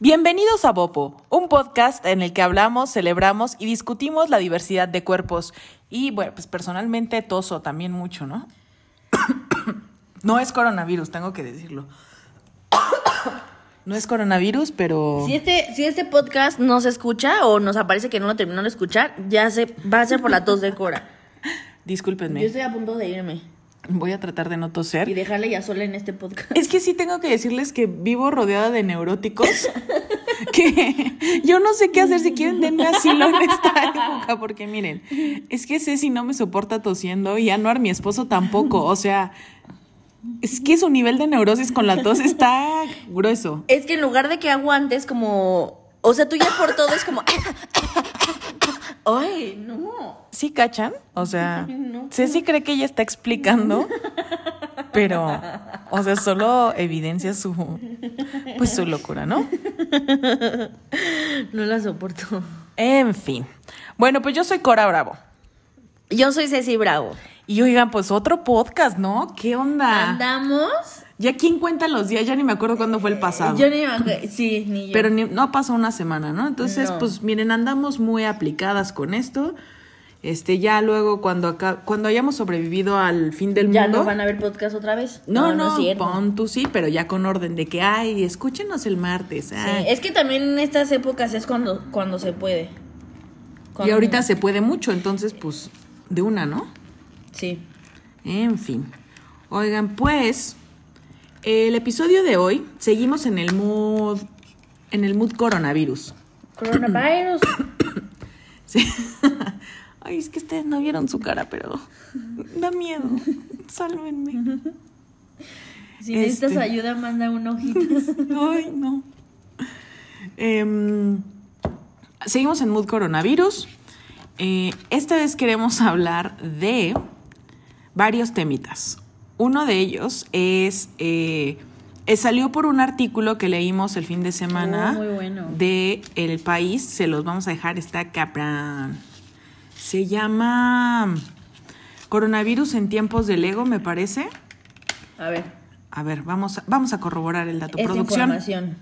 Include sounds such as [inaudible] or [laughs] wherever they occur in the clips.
Bienvenidos a Bopo, un podcast en el que hablamos, celebramos y discutimos la diversidad de cuerpos. Y bueno, pues personalmente toso también mucho, ¿no? [coughs] no es coronavirus, tengo que decirlo. [coughs] no es coronavirus, pero... Si este, si este podcast no se escucha o nos aparece que no lo terminó de escuchar, ya se va a ser por la tos de Cora. [laughs] Discúlpenme. Yo estoy a punto de irme Voy a tratar de no y toser. dejarle ya sola en este podcast. Es que sí tengo que decirles que vivo rodeada de neuróticos. [laughs] que yo no sé qué hacer si quieren denme asilo en esta [laughs] época. Porque miren, es que Ceci no me soporta tosiendo y Anuar, mi esposo, tampoco. O sea, es que su nivel de neurosis con la tos está grueso. Es que en lugar de que aguantes como... O sea, tú ya por todo es como... Ay, no. ¿Sí cachan? O sea, [laughs] No. Ceci cree que ella está explicando, pero, o sea, solo evidencia su, pues su locura, ¿no? No la soporto. En fin. Bueno, pues yo soy Cora Bravo. Yo soy Ceci Bravo. Y oigan, pues otro podcast, ¿no? ¿Qué onda? Andamos... Ya quién cuenta los días, ya ni me acuerdo cuándo fue el pasado. Yo ni me acuerdo- Sí, ni yo. Pero ni- no pasó una semana, ¿no? Entonces, No. pues miren, andamos muy aplicadas con esto. Este, ya luego cuando acá, cuando hayamos sobrevivido al fin del ¿Ya mundo. no van a ver podcast otra vez? No, no, cierto. pon tú sí, pero ya con orden de que, ay, escúchenos el martes. Sí, es que también en estas épocas es cuando, cuando se puede. Y ahorita se puede mucho, entonces, pues, de una, ¿no? Sí. En fin. Oigan, pues, el episodio de hoy, seguimos en el mood, en el mood coronavirus. Coronavirus. [coughs] Sí. [laughs] Ay, es que ustedes no vieron su cara, pero da miedo. Sálvenme. Si necesitas Este. ayuda, manda un ojito. [laughs] Ay, no. Em, seguimos en Mood Coronavirus. Eh, esta vez queremos hablar de varios temitas. Uno de ellos es, eh, eh, salió por un artículo que leímos el fin de semana Oh, muy bueno. de El País. Se los vamos a dejar, está cabrón. Se llama Coronavirus en tiempos del ego, me parece. A ver, A ver, vamos a, vamos a corroborar el dato. esta Producción. información.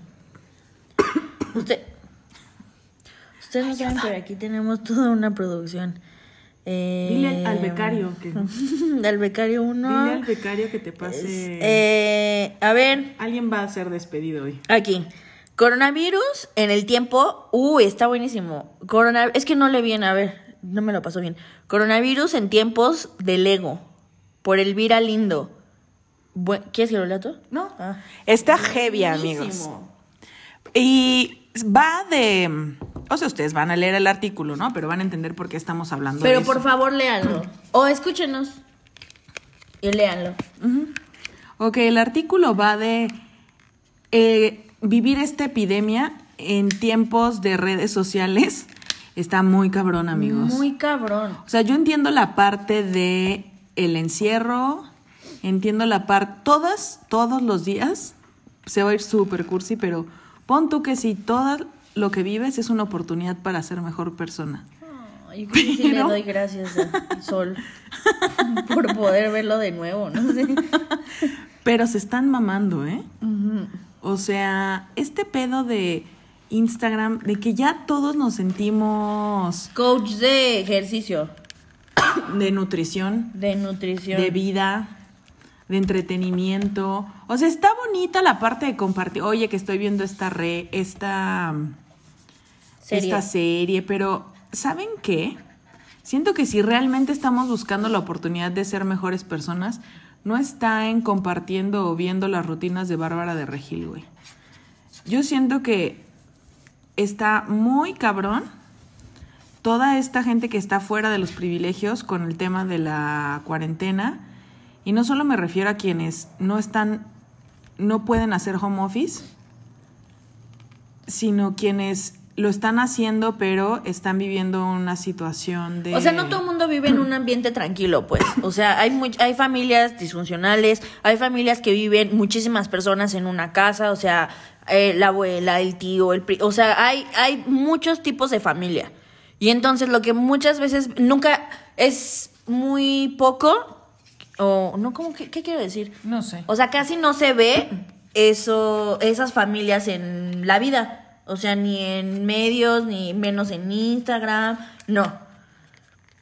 [coughs] Usted, ustedes no saben, pero aquí tenemos toda una producción. Eh, Dile al, al becario que. [laughs] Al becario 1. Dile al becario que te pase. Eh, a ver, Alguien va a ser despedido hoy. Aquí. Coronavirus en el tiempo. Uy, está buenísimo. Corona, es que no le bien, a ver, no me lo pasó bien. Coronavirus en tiempos del ego. Por Elvira Lindo. Bu- ¿Quieres que lo lea tú? No. Ah. Está heavy, amigos. Buenísimo. Y va de. O sea, ustedes van a leer el artículo, ¿no? Pero van a entender por qué estamos hablando de Pero eso. por favor, léanlo. O escúchenos. Y léanlo. Ok, el artículo va de eh, vivir esta epidemia en tiempos de redes sociales. Está muy cabrón, amigos. Muy cabrón. O sea, yo entiendo la parte de el encierro, entiendo la parte, todas, todos los días, se va a ir súper cursi, pero pon tú que si todo lo que vives es una oportunidad para ser mejor persona. Ay, Yo creo que sí le doy gracias a Sol por poder verlo de nuevo, no sé. Pero se están mamando, ¿eh? O sea, este pedo de Instagram, de que ya todos nos sentimos Coach de ejercicio, de nutrición, de nutrición. de vida, de entretenimiento. O sea, está bonita la parte de compartir. Oye, que estoy viendo esta re, esta, Esta serie, pero ¿saben qué? Siento que si realmente estamos buscando la oportunidad de ser mejores personas, no está en compartiendo o viendo las rutinas de Bárbara de Regil, güey. Yo siento que está muy cabrón toda esta gente que está fuera de los privilegios con el tema de la cuarentena. Y no solo me refiero a quienes no están, no pueden hacer home office, sino quienes lo están haciendo, pero están viviendo una situación de... O sea, no todo el mundo vive en un ambiente tranquilo, pues. O sea, hay, much- hay familias disfuncionales, hay familias que viven muchísimas personas en una casa, o sea, eh, la abuela, el tío, el pri- o sea, hay, hay muchos tipos de familia. Y entonces lo que muchas veces nunca es muy poco, o no, ¿cómo que, qué quiero decir? No sé. O sea, casi no se ve eso, esas familias en la vida. O sea, ni en medios, ni menos en Instagram, no.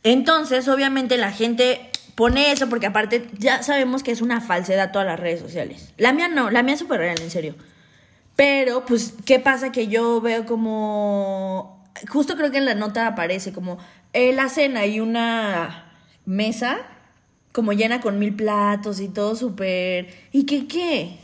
Entonces, obviamente la gente pone eso porque aparte ya sabemos que es una falsedad todas las redes sociales. La mía no, la mía es súper real, en serio. Pero, pues, ¿qué pasa? Que yo veo como... Justo creo que en la nota aparece como eh, la cena y una mesa como llena con mil platos y todo súper... ¿Y qué qué?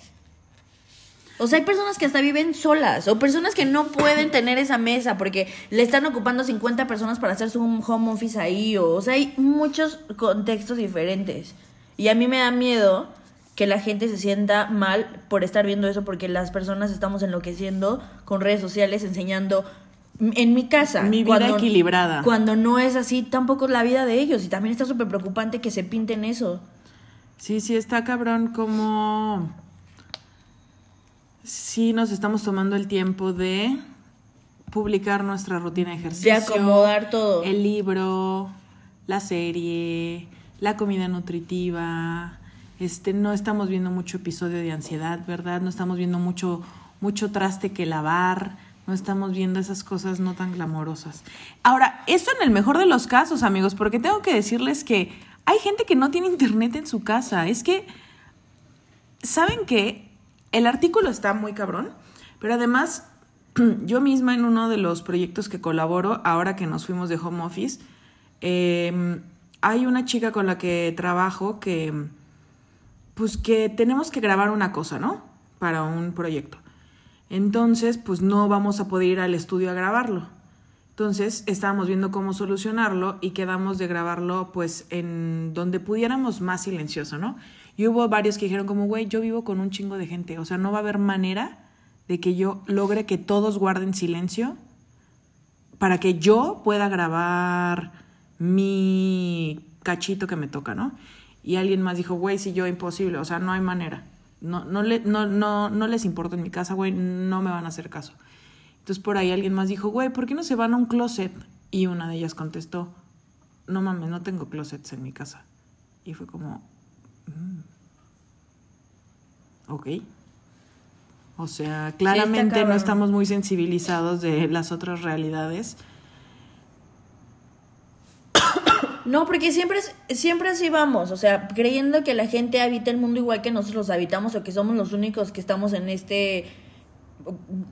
O sea, hay personas que hasta viven solas o personas que no pueden tener esa mesa porque le están ocupando 50 personas para hacer su home office ahí. O, o sea, hay muchos contextos diferentes. Y a mí me da miedo que la gente se sienta mal por estar viendo eso porque las personas estamos enloqueciendo con redes sociales enseñando en mi casa. Mi vida equilibrada. Cuando no es así, tampoco es la vida de ellos. Y también está súper preocupante que se pinten eso. Sí, sí, está cabrón como sí nos estamos tomando el tiempo de publicar nuestra rutina de ejercicio. De acomodar todo. El libro, la serie, la comida nutritiva. Este, no estamos viendo mucho episodio de ansiedad, ¿verdad? No estamos viendo mucho, mucho traste que lavar. No estamos viendo esas cosas no tan glamorosas. Ahora, esto en el mejor de los casos, amigos, porque tengo que decirles que hay gente que no tiene internet en su casa. Es que, ¿saben qué? El artículo está muy cabrón, pero además [clears throat] yo misma en uno de los proyectos que colaboro, ahora que nos fuimos de home office, em, hay una chica con la que trabajo que, pues que tenemos que grabar una cosa, ¿no? Para un proyecto. Entonces, pues no vamos a poder ir al estudio a grabarlo. Entonces, estábamos viendo cómo solucionarlo y quedamos de grabarlo pues en donde pudiéramos más silencioso, ¿no? Y hubo varios que dijeron como, güey, yo vivo con un chingo de gente, o sea, no va a haber manera de que yo logre que todos guarden silencio para que yo pueda grabar mi cachito que me toca, ¿no? Y alguien más dijo, güey, si yo imposible, o sea, no hay manera. No, no, le, no, no, no les importa en mi casa, güey, no me van a hacer caso. Entonces por ahí alguien más dijo, güey, ¿por qué no se van a un closet? Y una de ellas contestó, no mames, no tengo closets en mi casa. Y fue como. Ok. O sea, claramente no estamos muy sensibilizados de las otras realidades. No, porque siempre, siempre así vamos, o sea, creyendo que la gente habita el mundo igual que nosotros habitamos o que somos los únicos que estamos en este,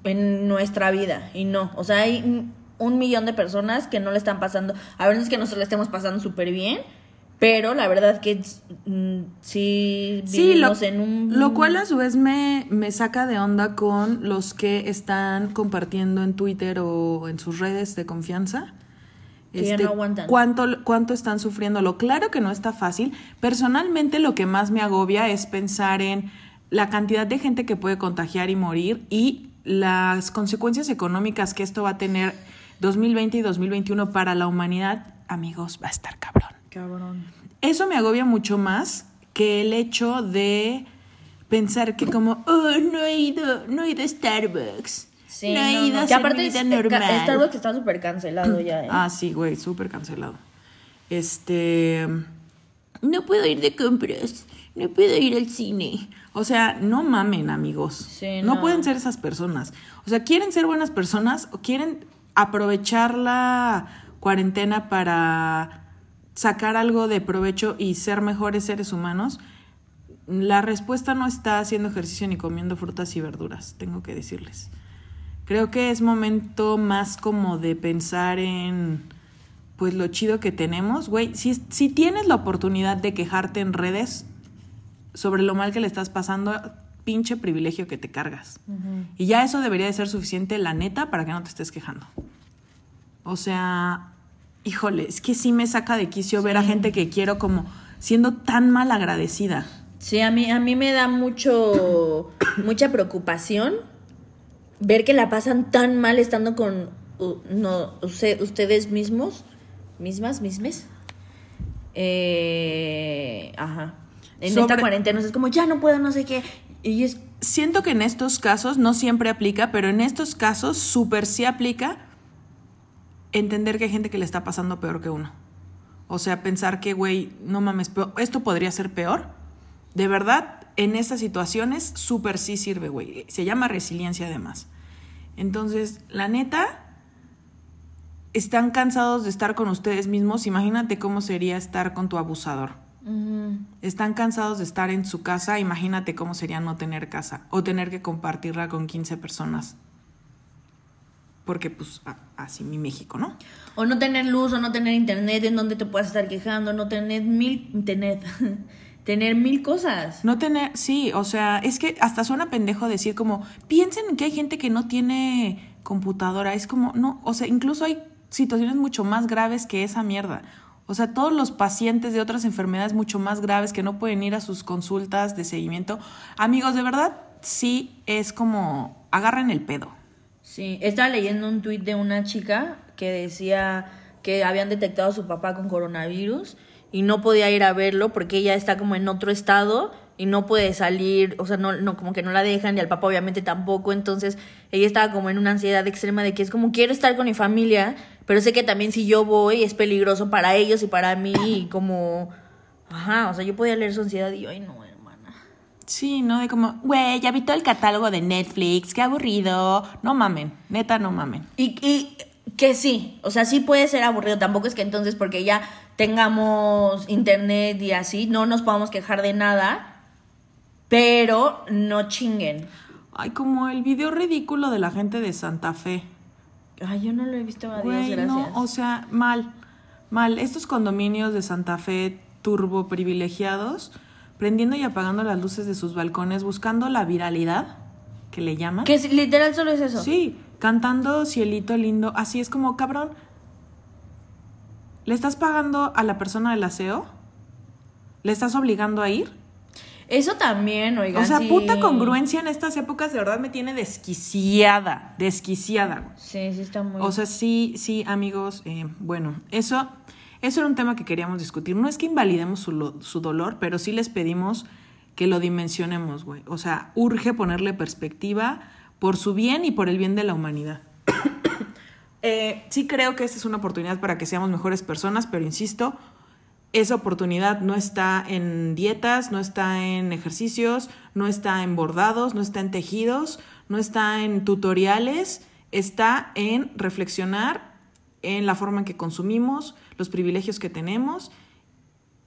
en nuestra vida. Y no, o sea, hay un millón de personas que no le están pasando, a veces que nosotros le estemos pasando súper bien, pero la verdad que mm, sí vivimos en un... Lo cual a su vez me, me saca de onda con los que están compartiendo en Twitter o en sus redes de confianza. Que este, no aguantan. ¿cuánto, ¿Cuánto están sufriendo? Lo claro que no está fácil. Personalmente lo que más me agobia es pensar en la cantidad de gente que puede contagiar y morir y las consecuencias económicas que esto va a tener 2020 y 2021 para la humanidad. Amigos, va a estar cabrón. Cabrón. Eso me agobia mucho más que el hecho de pensar que como, oh, no he ido, no he ido a Starbucks. Sí, no he ido a aparte es, normal. Starbucks está súper cancelado ya, ¿eh? Ah, sí, güey, súper cancelado. Este... No puedo ir de compras, no puedo ir al cine. O sea, no mamen, amigos. Sí, no. no pueden ser esas personas. O sea, quieren ser buenas personas o quieren aprovechar la cuarentena para sacar algo de provecho y ser mejores seres humanos, la respuesta no está haciendo ejercicio ni comiendo frutas y verduras, tengo que decirles. Creo que es momento más como de pensar en pues lo chido que tenemos, güey. Si, si tienes la oportunidad de quejarte en redes sobre lo mal que le estás pasando, pinche privilegio que te cargas. Y ya eso debería de ser suficiente, la neta, para que no te estés quejando. O sea, híjole, es que sí me saca de quicio ver a gente que quiero como siendo tan mal agradecida. Sí, a mí, a mí me da mucho, mucha preocupación ver que la pasan tan mal estando con no, ustedes mismos, mismas, mismes. Eh, ajá. En esta cuarentena es como, ya no puedo, no sé qué. Y es... Siento que en estos casos, no siempre aplica, pero en estos casos súper sí aplica entender que hay gente que le está pasando peor que uno. O sea, pensar que, güey, no mames, esto podría ser peor. De verdad, en estas situaciones, súper sí sirve, güey. Se llama resiliencia además. Entonces, la neta, están cansados de estar con ustedes mismos. Imagínate cómo sería estar con tu abusador. Están cansados de estar en su casa. Imagínate cómo sería no tener casa o tener que compartirla con 15 personas. Porque, pues, así mi México, ¿no? O no tener luz, o no tener internet en donde te puedas estar quejando, no tener mil. Internet. [laughs] tener mil cosas. No tener, sí, o sea, es que hasta suena pendejo decir como, piensen en que hay gente que no tiene computadora, es como, no, o sea, incluso hay situaciones mucho más graves que esa mierda. O sea, todos los pacientes de otras enfermedades mucho más graves que no pueden ir a sus consultas de seguimiento. Amigos, de verdad, sí es como, agarren el pedo. Sí, estaba leyendo un tuit de una chica que decía que habían detectado a su papá con coronavirus y no podía ir a verlo porque ella está como en otro estado y no puede salir, o sea, no, no, como que no la dejan y al papá obviamente tampoco, entonces ella estaba como en una ansiedad extrema de que es como quiero estar con mi familia, pero sé que también si yo voy es peligroso para ellos y para mí y como, ajá, o sea, yo podía leer su ansiedad y yo, ay no. Sí, ¿no? De como, güey, ya vi todo el catálogo de Netflix, qué aburrido, no mamen, neta no mamen. Y, y que sí, o sea, sí puede ser aburrido, tampoco es que entonces porque ya tengamos internet y así, no nos podamos quejar de nada, pero no chinguen. Ay, como el video ridículo de la gente de Santa Fe. Ay, yo no lo he visto, a gracias. No, o sea, mal, mal. Estos condominios de Santa Fe turbo privilegiados, prendiendo y apagando las luces de sus balcones, buscando la viralidad, que le llaman. Que literal solo es eso. Sí, cantando Cielito lindo, así es como, cabrón, ¿Le estás pagando a la persona del aseo? ¿Le estás obligando a ir? Eso también, oigan. O sea, puta congruencia en estas épocas de verdad me tiene desquiciada, desquiciada. Sí, sí está muy... O sea, sí, sí, amigos, eh, bueno, eso, eso era un tema que queríamos discutir. No es que invalidemos su, su dolor, pero sí les pedimos que lo dimensionemos, güey. O sea, urge ponerle perspectiva por su bien y por el bien de la humanidad. [coughs] Eh, sí creo que esta es una oportunidad para que seamos mejores personas, pero insisto, esa oportunidad no está en dietas, no está en ejercicios, no está en bordados, no está en tejidos, no está en tutoriales, está en reflexionar en la forma en que consumimos, los privilegios que tenemos,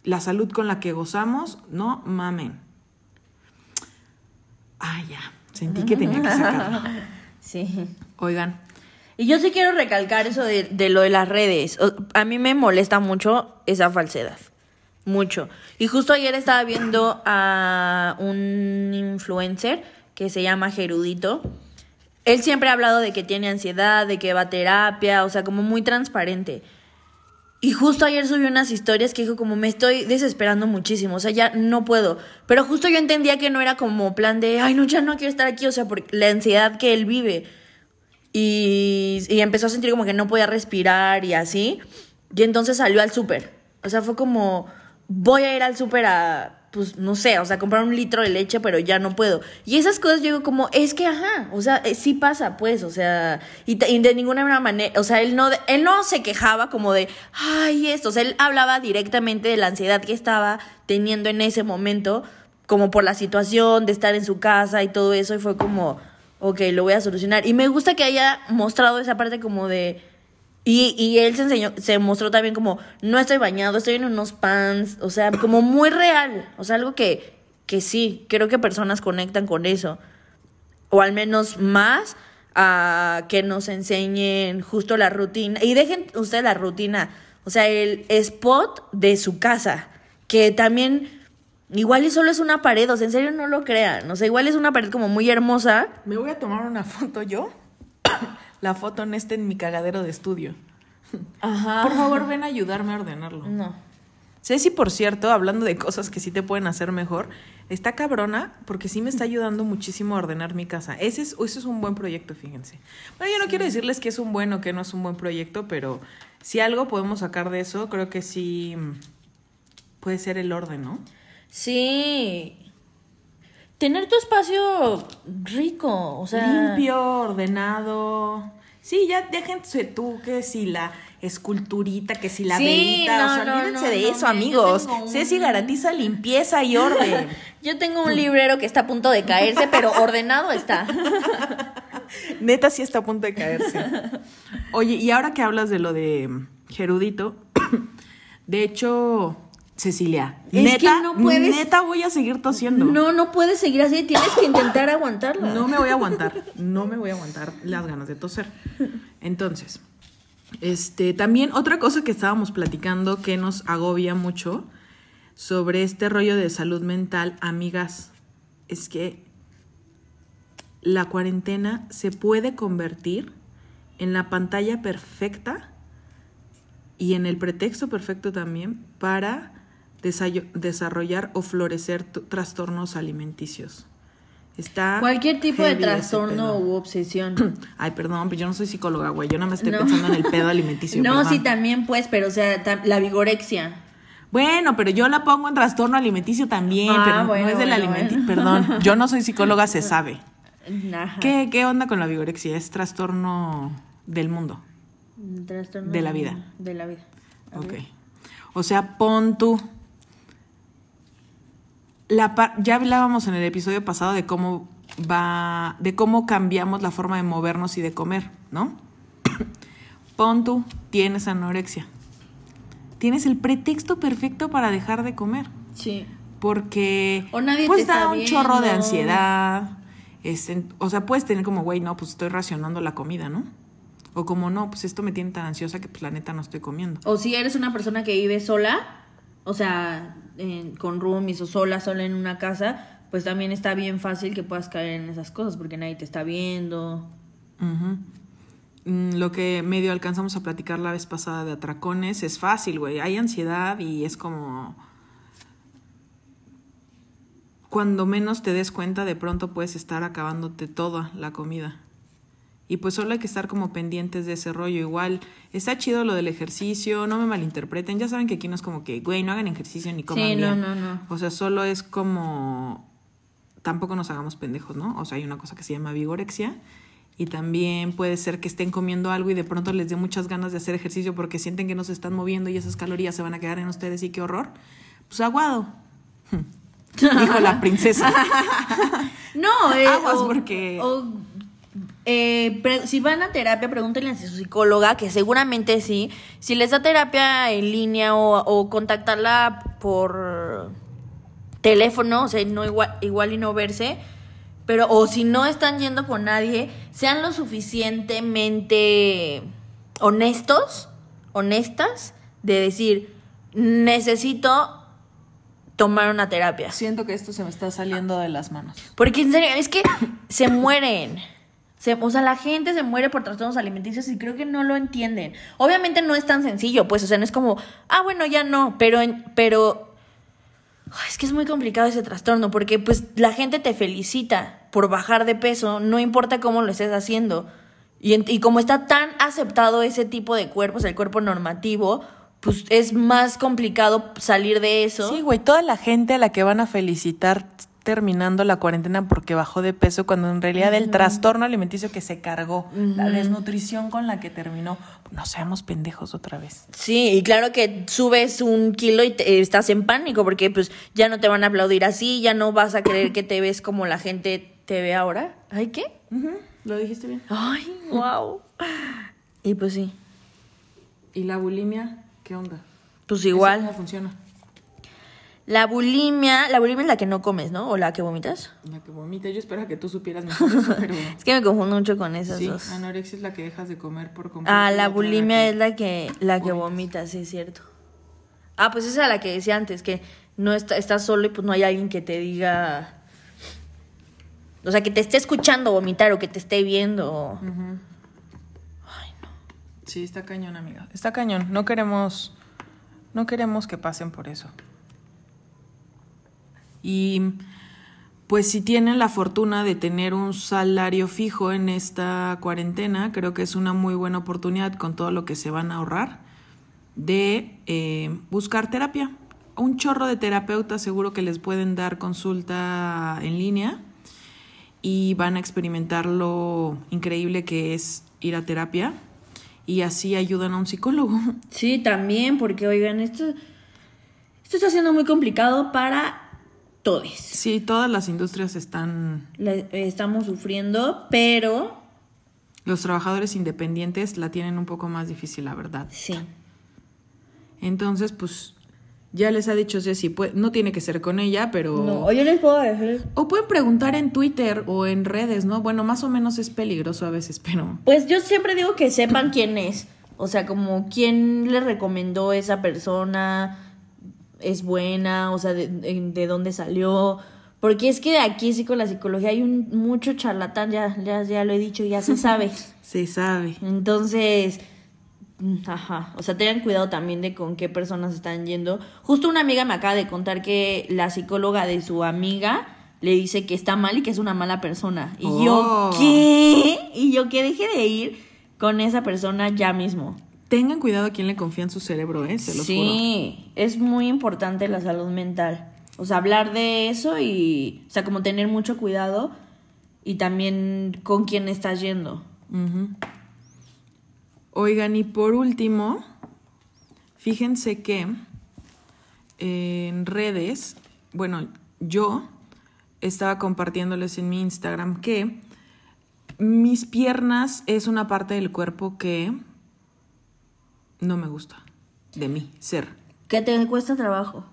la salud con la que gozamos, no mamen. Ah, ya, sentí que tenía que sacarlo. [laughs] Sí. Oigan, y yo sí quiero recalcar eso de, de lo de las redes. A mí me molesta mucho esa falsedad. Mucho. Y justo ayer estaba viendo a un influencer que se llama Gerudito. Él siempre ha hablado de que tiene ansiedad, de que va a terapia, o sea, como muy transparente. Y justo ayer subió unas historias que dijo como me estoy desesperando muchísimo, o sea, ya no puedo. Pero justo yo entendía que no era como plan de, ay, no, ya no quiero estar aquí, o sea, por la ansiedad que él vive. Y, empezó a sentir como que no podía respirar y así. Y entonces salió al súper. O sea, fue como, voy a ir al súper a, pues no sé, o sea, comprar un litro de leche, pero ya no puedo. Y esas cosas yo digo como, es que, ajá, o sea, eh, sí pasa, pues, o sea, y, de ninguna manera, o sea, él no, él no se quejaba como de, ay, esto, o sea, él hablaba directamente de la ansiedad que estaba teniendo en ese momento, como por la situación de estar en su casa y todo eso, y fue como, ok, lo voy a solucionar. Y me gusta que haya mostrado esa parte como de... Y, y él se enseñó, se mostró también como, no estoy bañado, estoy en unos pants, o sea, como muy real, o sea, algo que, que sí, creo que personas conectan con eso, o al menos más a que nos enseñen justo la rutina, y dejen ustedes la rutina, o sea, el spot de su casa, que también Igual y solo es una pared, o sea, en serio no lo crean. O sea, igual es una pared como muy hermosa. Me voy a tomar una foto yo. La foto en este en mi cagadero de estudio. Ajá. Por favor, ven a ayudarme a ordenarlo. No. Ceci, por cierto, hablando de cosas que sí te pueden hacer mejor, está cabrona porque sí me está ayudando muchísimo a ordenar mi casa. Ese es, ese es un buen proyecto, fíjense. Bueno, yo no quiero decirles que es un buen o que no es un buen proyecto, pero si algo podemos sacar de eso, creo que sí puede ser el orden, ¿no? Sí. Tener tu espacio rico, o sea. Limpio, ordenado. Sí, ya déjense tú que si la esculturita, que si la sí, o sea, olvídense de eso, amigos. Ceci garantiza limpieza y orden. [laughs] yo tengo un librero que está a punto de caerse, pero ordenado está. [laughs] Neta sí está a punto de caerse. Oye, y ahora que hablas de lo de Gerudito, [clears throat] de hecho, Cecilia, Es neta, que no puedes- neta voy a seguir tosiendo. No, no puedes seguir así, tienes que intentar [coughs] aguantarla. No me voy a aguantar, no me voy a aguantar las ganas de toser. Entonces, este, también otra cosa que estábamos platicando que nos agobia mucho sobre este rollo de salud mental, amigas, es que la cuarentena se puede convertir en la pantalla perfecta y en el pretexto perfecto también para desarrollar o florecer trastornos alimenticios. Está Cualquier tipo de trastorno u obsesión. [clears throat] Ay, perdón, pero yo no soy psicóloga, güey. Yo nada más estoy No. pensando en el pedo [laughs] alimenticio. no, perdón. sí, también pues, pero o sea, la vigorexia. Bueno, pero yo la pongo en trastorno alimenticio también, Ah, pero bueno, no es del bueno, alimenticio. bueno. Perdón, [laughs] yo no soy psicóloga, se sabe. ¿Qué, ¿Qué onda con la vigorexia? Es trastorno del mundo. Un trastorno De la vida. De la vida. Ok. O sea, pon tú. La ya hablábamos en el episodio pasado de cómo va, de cómo cambiamos la forma de movernos y de comer, ¿no? [coughs] pon tú, tienes anorexia. Tienes el pretexto perfecto para dejar de comer. Sí. Porque O nadie pues te da un chorro de ansiedad. este, o sea, puedes tener como, güey, no, pues estoy racionando la comida, ¿no? O como, no, pues esto me tiene tan ansiosa que pues la neta no estoy comiendo. O si eres una persona que vive sola, o sea, en- con roomies o sola, sola en una casa, pues también está bien fácil que puedas caer en esas cosas porque nadie te está viendo. Mm, Lo que medio alcanzamos a platicar la vez pasada de atracones es fácil, güey. Hay ansiedad y es como... Cuando menos te des cuenta, de pronto puedes estar acabándote toda la comida. Y pues solo hay que estar como pendientes de ese rollo. Igual, está chido lo del ejercicio, no me malinterpreten. Ya saben que aquí no es como que, güey, no hagan ejercicio ni coman Sí, no, bien. no, no. O sea, solo es como tampoco nos hagamos pendejos, ¿no? O sea, hay una cosa que se llama vigorexia y también puede ser que estén comiendo algo y de pronto les dé muchas ganas de hacer ejercicio porque sienten que no se están moviendo y esas calorías se van a quedar en ustedes y qué horror. Pues aguado. [laughs] Dijo la princesa. [laughs] No, eh, [laughs] Aguas, o- porque- o, eh, si van a terapia, pregúntenle a su psicóloga, que seguramente sí. Si les da terapia en línea o, o contactarla por teléfono, o sea, no igual, igual y no verse. Pero, o si no están yendo con nadie, sean lo suficientemente honestos, honestas, de decir, necesito tomar una terapia. Siento que esto se me está saliendo de las manos. Porque en serio, es que se mueren. Se- o sea, la gente se muere por trastornos alimenticios y creo que no lo entienden. Obviamente no es tan sencillo, pues, o sea, no es como, ah, bueno, ya no, pero, pero, es que es muy complicado ese trastorno porque, pues, la gente te felicita por bajar de peso, no importa cómo lo estés haciendo. Y, y como está tan aceptado ese tipo de cuerpos, el cuerpo normativo, pues es más complicado salir de eso. Sí, güey, toda la gente a la que van a felicitar terminando la cuarentena porque bajó de peso, cuando en realidad el trastorno alimenticio que se cargó, la desnutrición con la que terminó, no seamos pendejos otra vez. Sí, y claro que subes un kilo y te- estás en pánico porque pues ya no te van a aplaudir así, ya no vas a creer que te ves como la gente te ve ahora. ¿Ay qué? Lo dijiste bien. Ay, wow. Y pues sí, ¿Y la bulimia? ¿Qué onda? pues ¿Eso igual. ¿Cómo funciona? La bulimia, la bulimia es la que no comes, ¿no? O la que vomitas. La que vomita. Yo espero que tú supieras mejor eso, [laughs] pero... Es que me confundo mucho con esas Sí, dos. anorexia es la que dejas de comer por completo. Ah, la bulimia es la que la que vomita, sí es cierto. Ah, pues esa es la que decía antes, que no está, estás solo y pues no hay alguien que te diga. O sea, que te esté escuchando vomitar o que te esté viendo. Sí, está cañón, amiga. Está cañón. No queremos... No queremos que pasen por eso. Y pues si tienen la fortuna de tener un salario fijo en esta cuarentena, creo que es una muy buena oportunidad con todo lo que se van a ahorrar de eh, buscar terapia. Un chorro de terapeutas seguro que les pueden dar consulta en línea y van a experimentar lo increíble que es ir a terapia y así ayudan a un psicólogo. Sí, también, porque oigan, esto, esto está siendo muy complicado para todos. Sí, todas las industrias están... La- estamos sufriendo, pero los trabajadores independientes la tienen un poco más difícil, la verdad. Sí. Entonces, pues ya les ha dicho Ceci, pues, no tiene que ser con ella, pero... No, yo les puedo decir. O pueden preguntar en Twitter o en redes, ¿no? Bueno, más o menos es peligroso a veces, pero... Pues yo siempre digo que sepan quién es. O sea, como quién le recomendó esa persona, es buena, o sea, de, de- de dónde salió. Porque es que aquí sí con la psicología hay un mucho charlatán, ya, ya, ya lo he dicho, ya se sabe. [laughs] Se sabe. Entonces, mm, ajá, o sea, tengan cuidado también de con qué personas están yendo. Justo una amiga me acaba de contar que la psicóloga de su amiga le dice que está mal y que es una mala persona. Y Oh. yo, ¿qué? Y yo que deje de ir con esa persona ya mismo. Tengan cuidado a quién le confía en su cerebro, ¿eh? Se los juro. sí, es muy importante la salud mental. O sea, hablar de eso y, o sea, como tener mucho cuidado y también con quién estás yendo. Oigan, y por último, fíjense que en redes, bueno, yo estaba compartiéndoles en mi Instagram que mis piernas es una parte del cuerpo que no me gusta de mí, ser. Que te cuesta trabajo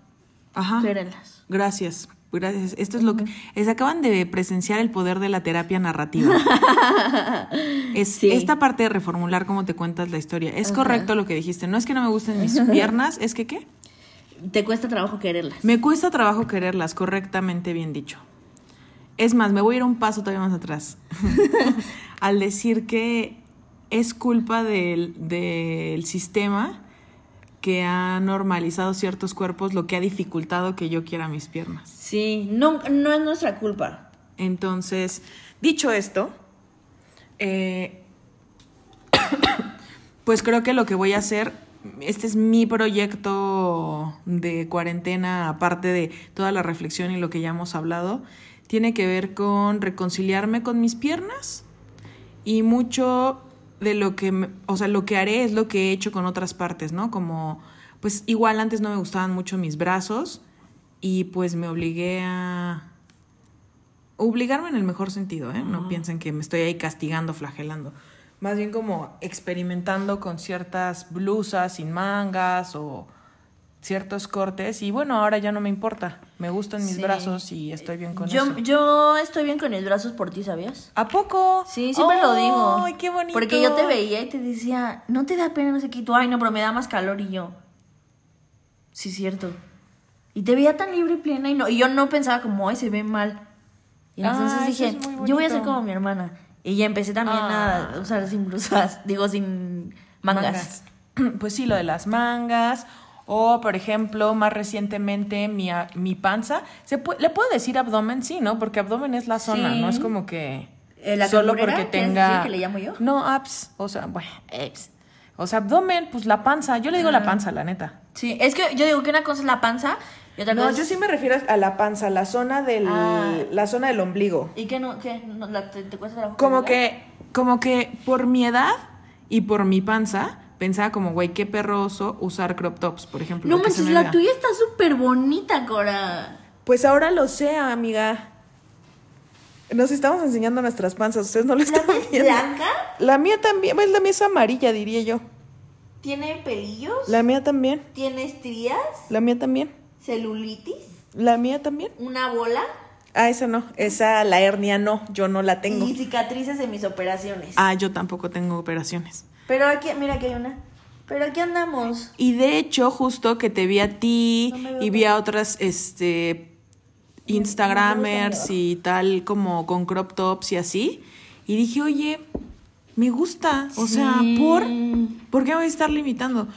Ajá. quererlas. Gracias, gracias. Esto es lo que... Es, acaban de presenciar el poder de la terapia narrativa. [laughs] es Sí. esta parte de reformular cómo te cuentas la historia. Es correcto lo que dijiste. No es que no me gusten mis piernas, es que ¿qué? Te cuesta trabajo quererlas. Me cuesta trabajo quererlas, correctamente bien dicho. Es más, me voy a ir un paso todavía más atrás. [laughs] [laughs] Al decir que es culpa del, del sistema que ha normalizado ciertos cuerpos, lo que ha dificultado que yo quiera mis piernas. Sí, no, no es nuestra culpa. Entonces, dicho esto, eh, [coughs] pues creo que lo que voy a hacer, este es mi proyecto de cuarentena, aparte de toda la reflexión y lo que ya hemos hablado, tiene que ver con reconciliarme con mis piernas y mucho de lo que, o sea, lo que haré es lo que he hecho con otras partes, ¿no? Como, pues igual antes no me gustaban mucho mis brazos y pues me obligué a obligarme en el mejor sentido, ¿eh? No piensen que me estoy ahí castigando, flagelando. Más bien como experimentando con ciertas blusas sin mangas o ciertos cortes y bueno, ahora ya no me importa. Me gustan mis Sí. brazos y estoy bien con Yo, eso. yo estoy bien con mis brazos por ti, ¿sabías? ¿A poco? Sí, siempre lo digo. ¡Ay, qué bonito! Porque yo te veía y te decía, no te da pena, no sé qué. Y tú, ay, no, pero me da más calor. Y yo, sí, cierto. Y te veía tan libre y plena. Y, no, y yo no pensaba como, ay, se ve mal. Y entonces Ah, dije, yo voy a ser como mi hermana. Y ya empecé también Ah. a usar sin blusas, [laughs] digo, sin mangas. Mangas. [clears throat] Pues sí, lo de las mangas. O, por ejemplo, más recientemente, mi, mi panza. ¿Se pu- ¿Le puedo decir abdomen? Sí, ¿no? Porque abdomen es la zona, Sí. no es como que. Eh, ¿la solo porque ¿Quieres tenga. que le llamo yo? No, abs. O sea, bueno, abs. O sea, abdomen, pues la panza. Yo le digo Ah. la panza, la neta. Sí, es que yo digo que una cosa es la panza y otra No, cosa yo sí me refiero a la panza, la zona del, Ah. la zona del ombligo. ¿Y qué no? ¿Qué? No, la- te, te cuesta trabajo Como que, como que por mi edad y por mi panza, pensaba como, güey, qué perroso usar crop tops, por ejemplo. No manches, me la vea. tuya está súper bonita, Cora. Pues ahora lo sé, amiga. Nos estamos enseñando nuestras panzas, ustedes no lo ¿La están es viendo. blanca? La mía también, pues la mía es amarilla, diría yo. ¿Tiene pelillos? La mía también, ¿Tiene estrías? la mía también, ¿Celulitis? la mía también. ¿Una bola? Ah, esa no, esa la hernia no, yo no la tengo. Y cicatrices de mis operaciones. Ah, yo tampoco tengo operaciones. Pero aquí, mira, aquí hay una. Pero aquí andamos. Y de hecho, justo que te vi a ti No y vi a otras este Instagramers y tal como con crop tops y así, y dije, "Oye, me gusta, o sea, por ¿por qué me voy a estar limitando?"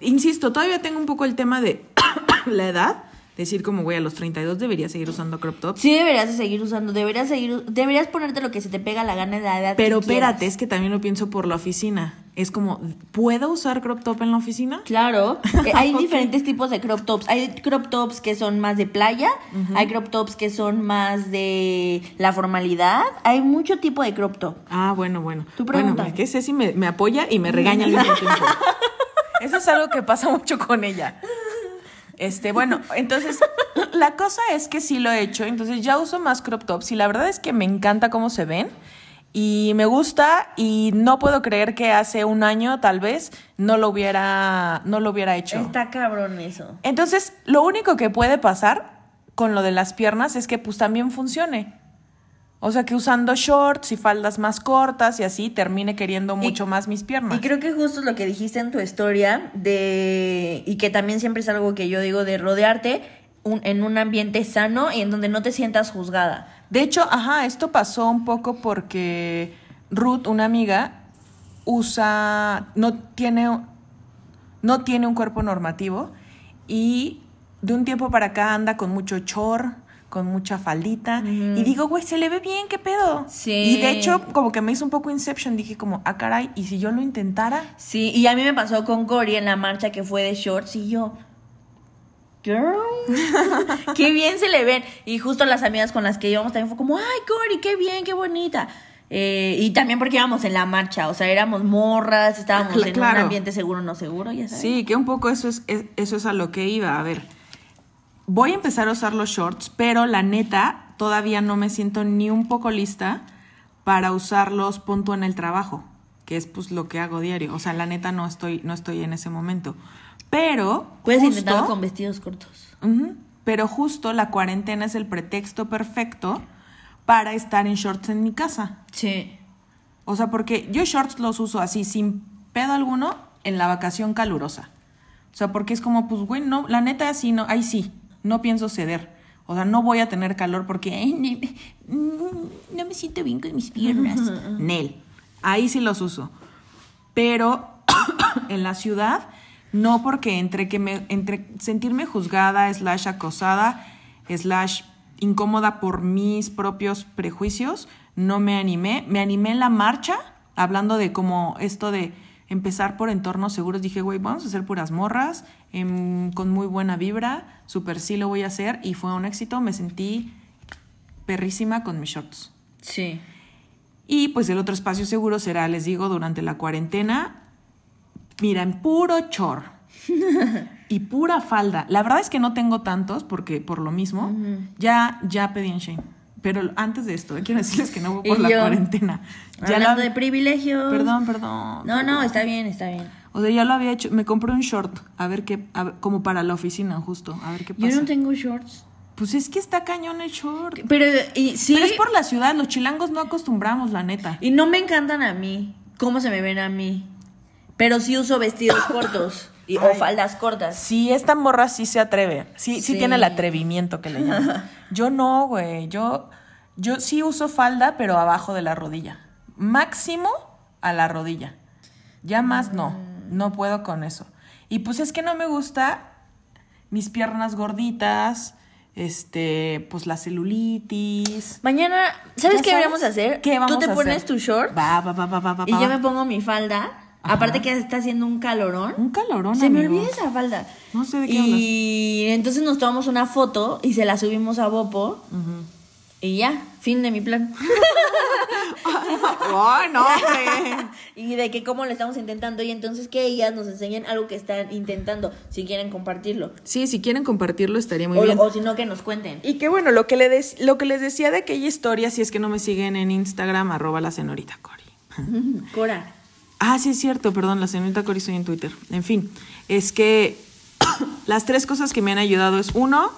Insisto, todavía tengo un poco el tema de [coughs] la edad, decir como, güey, a los 32 debería seguir usando crop tops. Sí, deberías de seguir usando. Deberías seguir. Deberías ponerte lo que se te pega la gana de la edad. Pero que espérate, es que también lo pienso por la oficina. Es como, ¿puedo usar crop top en la oficina? Claro, [laughs] eh, hay diferentes tipos de crop tops. Hay crop tops que son más de playa, hay crop tops que son más de la formalidad. Hay mucho tipo de crop top. Ah, bueno, bueno. Tu bueno, pregunta. es que Ceci me, me apoya y me regaña al mismo tiempo. [laughs] Eso es algo que pasa mucho con ella. Este, bueno, entonces, la cosa es que sí lo he hecho, entonces ya uso más crop tops y la verdad es que me encanta cómo se ven Y me gusta y no puedo creer que hace un año tal vez no lo hubiera, no lo hubiera hecho. Está cabrón eso. Entonces, lo único que puede pasar con lo de las piernas es que pues también funcione. O sea, que usando shorts y faldas más cortas y así termine queriendo mucho más mis piernas. Y creo que justo es lo que dijiste en tu historia de y que también siempre es algo que yo digo de rodearte un- en un ambiente sano y en donde no te sientas juzgada. De hecho, ajá, esto pasó un poco porque Ruth, una amiga, usa, no tiene, no tiene un cuerpo normativo y de un tiempo para acá anda con mucho chor, con mucha faldita. Y digo, güey, se le ve bien, ¿qué pedo? Sí. Y de hecho, como que me hizo un poco Inception, dije como, ah, caray, ¿y si yo lo intentara? Sí, y a mí me pasó con Cory en la marcha que fue de shorts y yo. Girl, [laughs] qué bien se le ven. Y justo las amigas con las que íbamos también fue como, ay, Cory, qué bien, qué bonita. Eh, y también porque íbamos en la marcha, o sea, éramos morras, estábamos en un ambiente seguro, no seguro, ya sabes. Sí, que un poco eso es, es- eso es a lo que iba. A ver, voy a empezar a usar los shorts, pero la neta, todavía no me siento ni un poco lista para usarlos punto en el trabajo, que es pues lo que hago diario. O sea, la neta no estoy, no estoy en ese momento. Pero Puedes justo- intentarlo con vestidos cortos. Pero justo la cuarentena es el pretexto perfecto para estar en shorts en mi casa. Sí. O sea, porque yo shorts los uso así, sin pedo alguno, en la vacación calurosa. O sea, porque es como, pues, güey, no, la neta, sí, no, ahí sí, no pienso ceder. O sea, no voy a tener calor porque "Ay, ne- mm, no me siento bien con mis piernas. [laughs] Nel. Ahí sí los uso. Pero [coughs] en la ciudad, no porque entre que me, entre sentirme juzgada, slash acosada, slash incómoda por mis propios prejuicios, no me animé. Me animé en la marcha, hablando de como esto de empezar por entornos seguros. Dije, güey, vamos a hacer puras morras, em, con muy buena vibra, super sí lo voy a hacer. Y fue un éxito, me sentí perrísima con mis shorts. Sí. Y pues el otro espacio seguro será, les digo, durante la cuarentena. Mira, en puro chor. [laughs] y pura falda. La verdad es que no tengo tantos porque por lo mismo ya ya pedí en Shane. Pero antes de esto, quiero decirles que no voy [laughs] por Y la yo, cuarentena. Ya Hablando lo- de privilegios. Perdón, perdón. No, no, está bien, está bien. O sea, ya lo había hecho. Me compré un short, a ver qué, a ver- como para la oficina, justo, a ver qué pasa. Yo no tengo shorts. Pues es que está cañón el short. Pero, y sí. Pero es por la ciudad, los chilangos no acostumbramos, la neta. Y no me encantan a mí. ¿Cómo se me ven a mí? Pero sí uso vestidos [coughs] cortos. Y, o faldas cortas. Sí, esta morra sí se atreve. Sí, sí, Sí. tiene el atrevimiento que le llaman. [laughs] Yo no, güey. Yo, yo sí uso falda, pero abajo de la rodilla. Máximo a la rodilla. Ya más no. No puedo con eso. Y pues es que no me gusta mis piernas gorditas, este, pues la celulitis. Mañana, ¿sabes ¿Ya qué sabes? deberíamos hacer? ¿Qué vamos Tú te a pones hacer? tu short Va, va, va, va, va, va. y va. yo me pongo mi falda. Aparte que está haciendo un calorón. Un calorón, Se me olvida esa falda. No sé de qué Y entonces nos tomamos una foto y se la subimos a Bopo. Y ya, fin de mi plan. [laughs] Ay, no, [laughs] y de que cómo lo estamos intentando y entonces que ellas nos enseñen algo que están intentando, si quieren compartirlo. Sí, si quieren compartirlo estaría muy O, bien. o si no, que nos cuenten. Y que bueno, lo que, le des- lo que les decía de aquella historia, si es que no me siguen en Instagram, arroba la señorita Cori. Cora. Ah, sí es cierto, perdón, la señorita Cori en Twitter. En fin, es que [coughs] las tres cosas que me han ayudado es uno,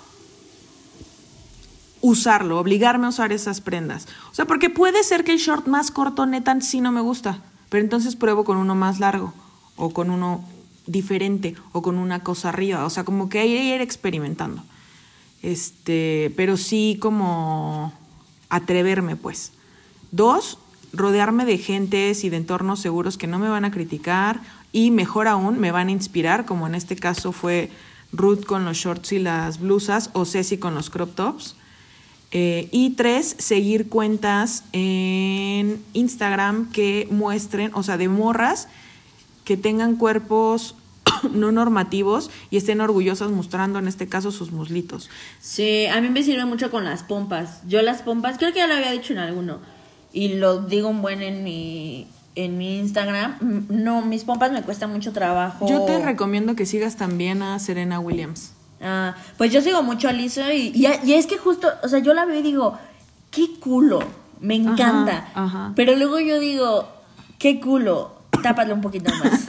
usarlo, obligarme a usar esas prendas. O sea, porque puede ser que el short más corto neta sí no me gusta, pero entonces pruebo con uno más largo o con uno diferente o con una cosa arriba, o sea, como que ir experimentando. Este, pero sí como atreverme, pues. Dos, rodearme de gentes y de entornos seguros que no me van a criticar y mejor aún me van a inspirar, como en este caso fue Ruth con los shorts y las blusas o Ceci con los crop tops. Eh, y tres, seguir cuentas en Instagram que muestren, o sea, de morras que tengan cuerpos [coughs] no normativos y estén orgullosas mostrando en este caso sus muslitos. Sí, a mí me sirve mucho con las pompas. Yo las pompas, creo que ya lo había dicho en alguno. Y lo digo un buen en mi, en mi Instagram. No, mis pompas me cuesta mucho trabajo. Yo te recomiendo que sigas también a Serena Williams. Ah, pues yo sigo mucho a Lisa y, y, y es que justo, o sea, yo la veo y digo, qué culo. Me encanta. Ajá, ajá. Pero luego yo digo, qué culo, tápalo un poquito más.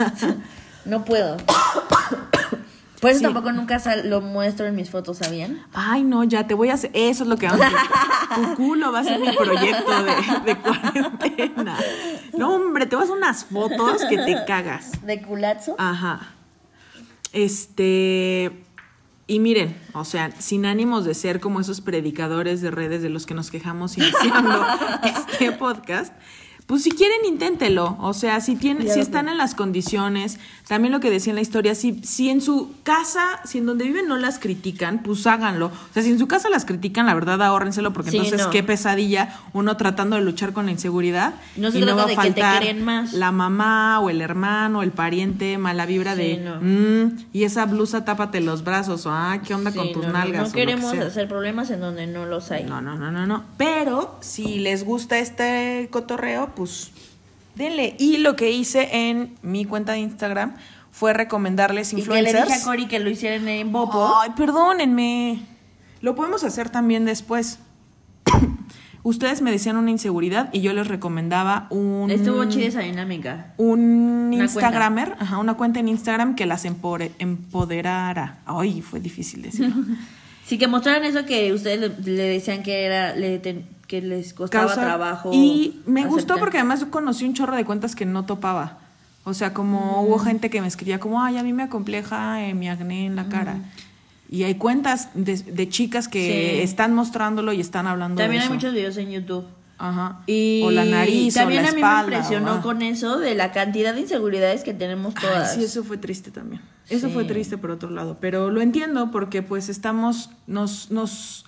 [laughs] no puedo. Por eso Sí. tampoco nunca sal- lo muestro en mis fotos, ¿sabían? Ay, no, ya te voy a hacer. Eso es lo que vamos a hacer. [laughs] Tu culo va a ser mi proyecto de, de cuarentena. No, hombre, te vas a unas fotos que te cagas. De culazo. Ajá. Este. Y miren, o sea, sin ánimos de ser como esos predicadores de redes de los que nos quejamos iniciando [laughs] este podcast, pues si quieren, inténtelo. O sea, si tienen, si están en las condiciones, también lo que decía en la historia, si, si en su casa, si en donde viven no las critican, pues háganlo. O sea, si en su casa las critican, la verdad, ahórrenselo, porque Sí, entonces no. qué pesadilla uno tratando de luchar con la inseguridad. No se y trata va a de que te más. la mamá o el hermano, el pariente, mala vibra Sí, de no. "Mm, y esa blusa tápate los brazos o ah, ¿qué onda con tus no, no, nalgas? No que queremos hacer problemas en donde no los hay. No, no, no, no, no. Pero si les gusta este cotorreo, pues denle. Y lo que hice en mi cuenta de Instagram fue recomendarles y que le influencers. dije a Cory que lo hicieran en Bopo. Ay, perdónenme. Lo podemos hacer también después. [coughs] Ustedes me decían una inseguridad y yo les recomendaba un Estuvo chida esa dinámica. un Una Instagramer, ajá, una cuenta en Instagram que las empore- empoderara. Ay, fue difícil decirlo. [laughs] Sí, que mostraran eso que ustedes le, le decían que era le ten- que les costaba Causa- trabajo. Y me gustó aceptar. porque además conocí un chorro de cuentas que no topaba. O sea, como hubo gente que me escribía como, ay, a mí me acompleja eh, mi acné en la cara. Y hay cuentas de, de chicas que Sí. están mostrándolo y están hablando También de hay eso. muchos videos en YouTube. Ajá. Y o la nariz, también o la a mí espalda. me impresionó ah. con eso de la cantidad de inseguridades que tenemos Ay, todas. sí, eso fue triste también. Eso Sí. fue triste por otro lado. Pero lo entiendo porque pues estamos, nos, nos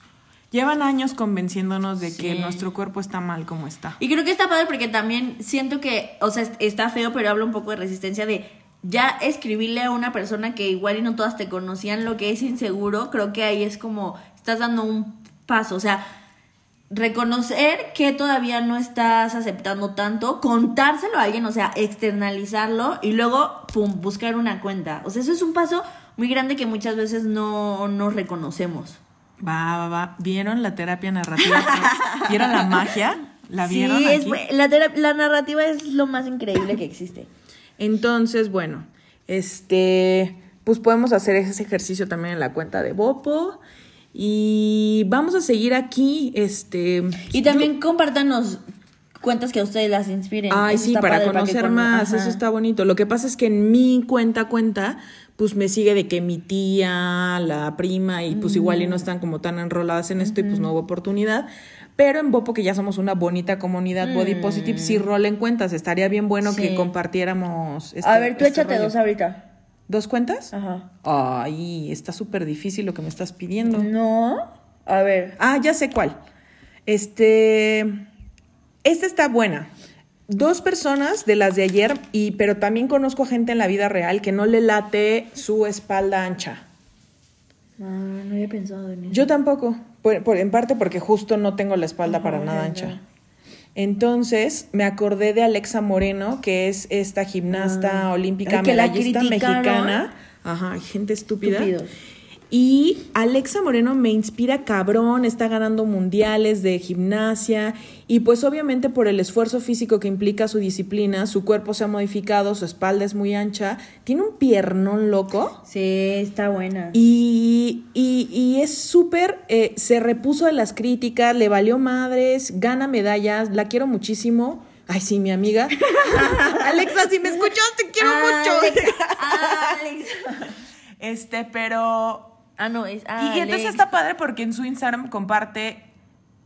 llevan años convenciéndonos de que nuestro cuerpo está mal como está. Y creo que está padre porque también siento que, o sea, est- está feo, pero habla un poco de resistencia de ya escribirle a una persona que igual y no todas te conocían lo que es inseguro, creo que ahí es como estás dando un paso, o sea, reconocer que todavía no estás aceptando tanto, contárselo a alguien, o sea, externalizarlo y luego, pum, buscar una cuenta. O sea, eso es un paso muy grande que muchas veces no nos reconocemos. Va, va, va. ¿Vieron la terapia narrativa? [laughs] ¿Vieron la magia? ¿La vieron sí, es, aquí? la, la narrativa es lo más increíble que existe. Entonces, bueno, este, pues podemos hacer ese ejercicio también en la cuenta de Bopo. Y vamos a seguir aquí, este... Y también compártanos cuentas que a ustedes las inspiren. Ay, Eso sí, para conocer más, eso está bonito. Lo que pasa es que en mi cuenta cuenta, pues me sigue de que mi tía, la prima, y pues igual y Mm. no están como tan enroladas en esto y pues no hubo oportunidad. Pero en Bopo, que ya somos una bonita comunidad body positive, sí rolen cuentas. Estaría bien bueno que Mm. Compartiéramos. este- A ver, tú este échate rollo. dos ahorita. ¿Dos cuentas? Ajá. Ay, está súper difícil lo que me estás pidiendo. No. A ver. Ah, ya sé cuál. Este. Esta está buena. Dos personas de las de ayer, y, pero también conozco a gente en la vida real que no le late su espalda ancha. Ah, no había pensado en eso. Yo tampoco, por- por- en parte porque justo no tengo la espalda para nada ancha. Entonces me acordé de Alexa Moreno, que es esta gimnasta olímpica que la medallista mexicana. Ajá, gente estúpida. Estúpidos. Y Alexa Moreno me inspira cabrón, está ganando mundiales de gimnasia y pues obviamente por el esfuerzo físico que implica su disciplina, su cuerpo se ha modificado, su espalda es muy ancha, tiene un piernón loco. Sí, está buena. Y, y- y es súper, eh, se repuso de las críticas, le valió madres, gana medallas, la quiero muchísimo. Ay, sí, mi amiga. [laughs] Alexa, si me escuchas, te quiero mucho. Este, pero Ah, no, es. y, y entonces está padre porque en su Instagram comparte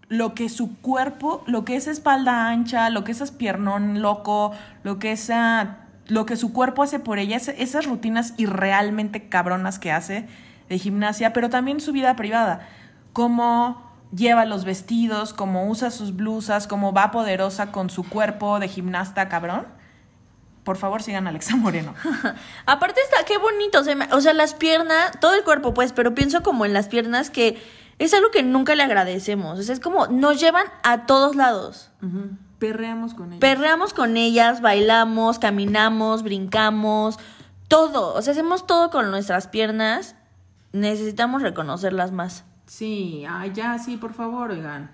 lo que su cuerpo, lo que es espalda ancha, lo que es piernón loco, lo que esa, lo que su cuerpo hace por ella, esas rutinas irrealmente cabronas que hace de gimnasia, pero también su vida privada, cómo lleva los vestidos, cómo usa sus blusas, cómo va poderosa con su cuerpo de gimnasta cabrón. Por favor, sigan a Alexa Moreno. [laughs] Aparte está, qué bonito. se me- o sea, las piernas, todo el cuerpo, pues, pero pienso como en las piernas que es algo que nunca le agradecemos. O sea, es como nos llevan a todos lados. Perreamos con ella. Perreamos con ellas, bailamos, caminamos, brincamos, todo. O sea, hacemos todo con nuestras piernas. Necesitamos reconocerlas más. Sí, ay, ya, sí, por favor, oigan.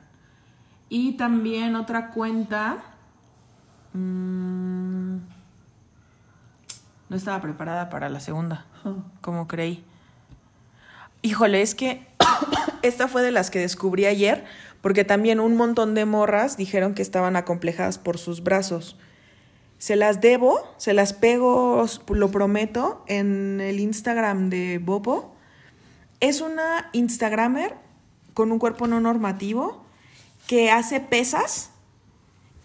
Y también otra cuenta. mm, no estaba preparada para la segunda, como creí. Híjole, es que [coughs] esta fue de las que descubrí ayer, porque también un montón de morras dijeron que estaban acomplejadas por sus brazos. Se las debo, se las pego, lo prometo, en el Instagram de Bopo. Es una Instagramer con un cuerpo no normativo que hace pesas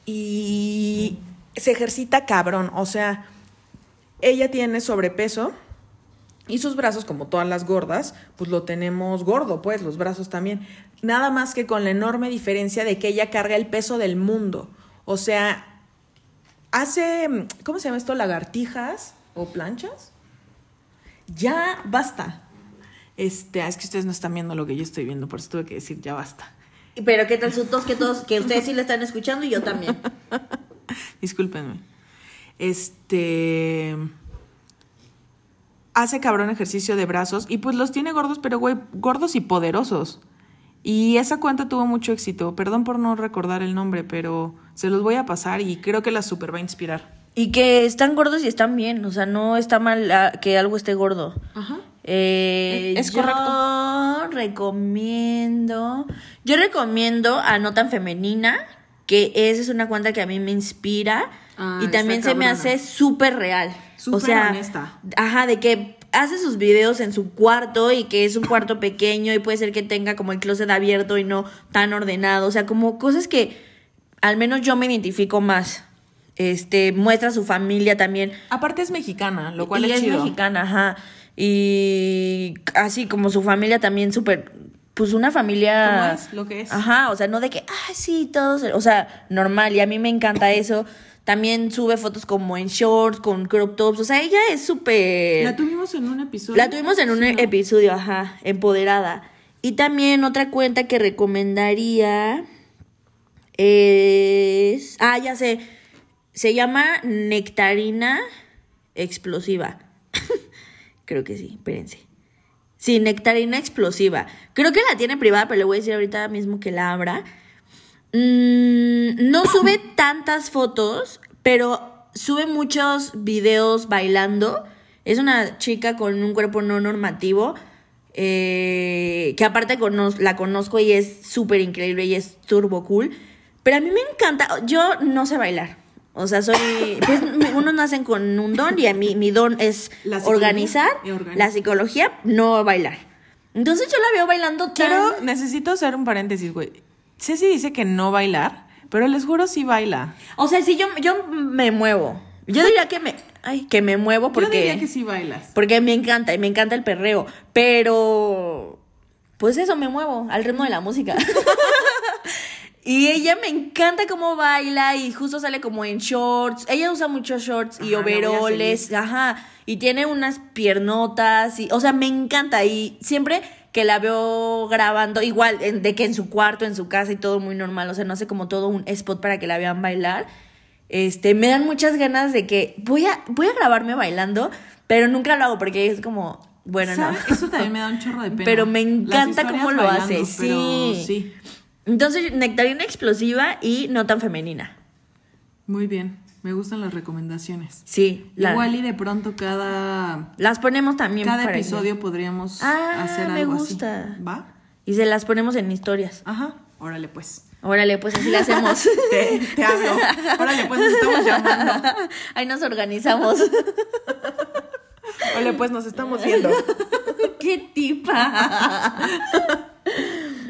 y se ejercita cabrón. O sea, ella tiene sobrepeso y sus brazos, como todas las gordas, pues lo tenemos gordo, pues los brazos también. Nada más que con la enorme diferencia de que ella carga el peso del mundo. O sea, hace, ¿cómo se llama esto? Lagartijas o planchas. Ya basta. Este, ah, es que ustedes no están viendo lo que yo estoy viendo, por eso tuve que decir ya basta. Pero qué tal su tos que todos, que ustedes sí la están escuchando y yo también. [laughs] Discúlpenme. Este. Hace cabrón ejercicio de brazos y pues los tiene gordos, pero güey, gordos y poderosos. Y esa cuenta tuvo mucho éxito. Perdón por no recordar el nombre, pero se los voy a pasar y creo que la super va a inspirar. Y que están gordos y están bien, o sea, no está mal ah, que algo esté gordo. Ajá. Eh, Es yo correcto. recomiendo. Yo recomiendo a No Tan Femenina, que esa es una cuenta que a mí me inspira. Ah, y también se me hace súper real. o Súper sea, honesta. Ajá, de que hace sus videos en su cuarto y que es un cuarto pequeño y puede ser que tenga como el closet abierto y no tan ordenado. O sea, como cosas que al menos yo me identifico más. Este, muestra a su familia también. Aparte es mexicana, lo cual y es, es chido. mexicana, ajá. Y así como su familia también súper, pues una familia... ¿Cómo es? Lo que es. Ajá, o sea, no de que, ah, sí, todos, o sea, normal, y a mí me encanta eso. También sube fotos como en shorts, con crop tops, o sea, ella es súper... La tuvimos en un episodio. La tuvimos en un Sí, ¿no? episodio, ajá, empoderada. Y también otra cuenta que recomendaría es... Ah, ya sé. Se llama Nectarina Explosiva. [laughs] Creo que sí, espérense. Sí, Nectarina Explosiva. Creo que la tiene privada, pero le voy a decir ahorita mismo que la abra. Mm, no sube tantas fotos, pero sube muchos videos bailando. Es una chica con un cuerpo no normativo. eh, que aparte cono- la conozco y es súper increíble y es turbo cool. Pero a mí me encanta. Yo no sé bailar. O sea, soy. [laughs] Pues unos nacen con un don y a mí mi don es La organizar la psicología, no bailar. Entonces yo la veo bailando tan... Quiero, necesito hacer un paréntesis, güey. Ceci dice que no bailar, pero les juro sí baila. O sea, si yo, yo me muevo. Yo diría que me, ay, que me muevo Yo porque, diría que sí bailas. porque me encanta y me encanta el perreo. Pero, pues eso, me muevo al ritmo de la música. [laughs] y ella me encanta cómo baila y justo sale como en shorts. Ella usa muchos shorts y Ajá, overoles, ajá. Y tiene unas piernotas y, o sea, me encanta y siempre que la veo grabando, igual, en- de que en su cuarto, en su casa y todo muy normal, o sea, no hace como todo un spot para que la vean bailar. Este, me dan muchas ganas de que voy a, voy a grabarme bailando, pero nunca lo hago porque es como, bueno, ¿Sabes? no. Eso también me da un chorro de pena. Pero me encanta cómo lo bailando, hace, sí. sí. Entonces, nectarina explosiva y no tan femenina. Muy bien. Me gustan las recomendaciones. Sí, la- Igual y de pronto cada, las ponemos también cada para episodio podríamos Ah, hacer me algo gusta. así. ¿Va? Y se las ponemos en historias. Ajá. Órale, pues. Órale, pues así le hacemos. [laughs] Te, te hablo. Órale, pues nos estamos llamando. Ahí nos organizamos. [laughs] Órale, pues nos estamos viendo. [laughs] ¡Qué tipa!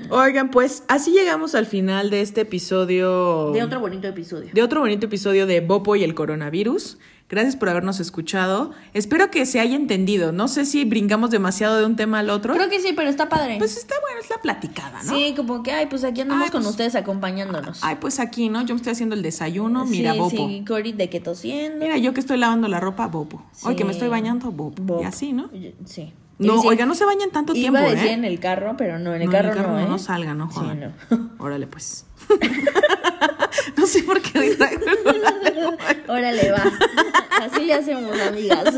Oigan, pues así llegamos al final de este episodio. De otro bonito episodio. de otro bonito episodio de Bopo y el coronavirus. Gracias por habernos escuchado. Espero que se haya entendido. No sé si brincamos demasiado de un tema al otro. Creo que sí, pero está padre. Pues está bueno, es la platicada, ¿no? Sí, como que, ay, pues aquí andamos Ay, con pues- ustedes acompañándonos. Ay, pues aquí, ¿no? Yo me estoy haciendo el desayuno, mira, Bopo. Sí, Cory de que tosiendo. Mira, yo que estoy lavando la ropa, Bopo. Hoy que me estoy bañando, Bopo. Bob. Y así, ¿no? Sí. No, oiga, no se bañan tanto iba tiempo. Iba a decir en el carro, pero no, en el carro, carro no. No, ¿eh? no no jodan. Sí, no. [laughs] Órale, pues. [laughs] no sé por qué [laughs] Órale, va. Así le hacemos, amigas.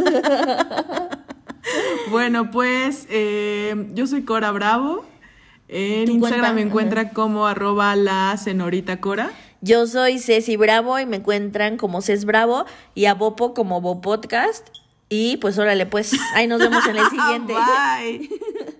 bueno, pues eh, yo soy Cora Bravo. En Instagram me encuentra como arroba la senorita Cora. Yo soy Ceci Bravo y me encuentran como Ces Bravo y a Bopo como Bopodcast. Y pues órale, pues ahí nos vemos en el [laughs] siguiente. Bye. [laughs]